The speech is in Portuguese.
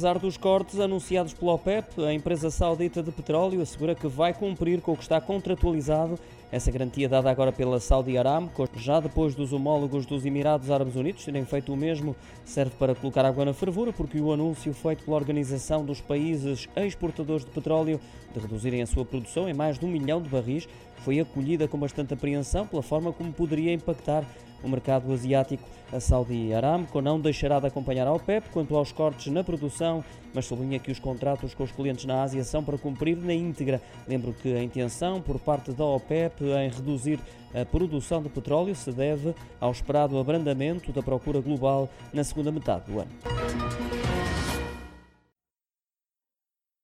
apesar dos cortes anunciados pela OPEP, a empresa saudita de petróleo assegura que vai cumprir com o que está contratualizado. Essa garantia dada agora pela Saudi Aramco, já depois dos homólogos dos Emirados Árabes Unidos terem feito o mesmo, serve para colocar água na fervura, porque o anúncio feito pela Organização dos Países Exportadores de Petróleo de reduzirem a sua produção em mais de um milhão de barris foi acolhida com bastante apreensão pela forma como poderia impactar o mercado asiático. A Saudi Aramco não deixará de acompanhar a OPEP quanto aos cortes na produção, mas sublinha que os contratos com os clientes na Ásia são para cumprir na íntegra. Lembro que a intenção por parte da OPEP em reduzir a produção de petróleo se deve ao esperado abrandamento da procura global na segunda metade do ano.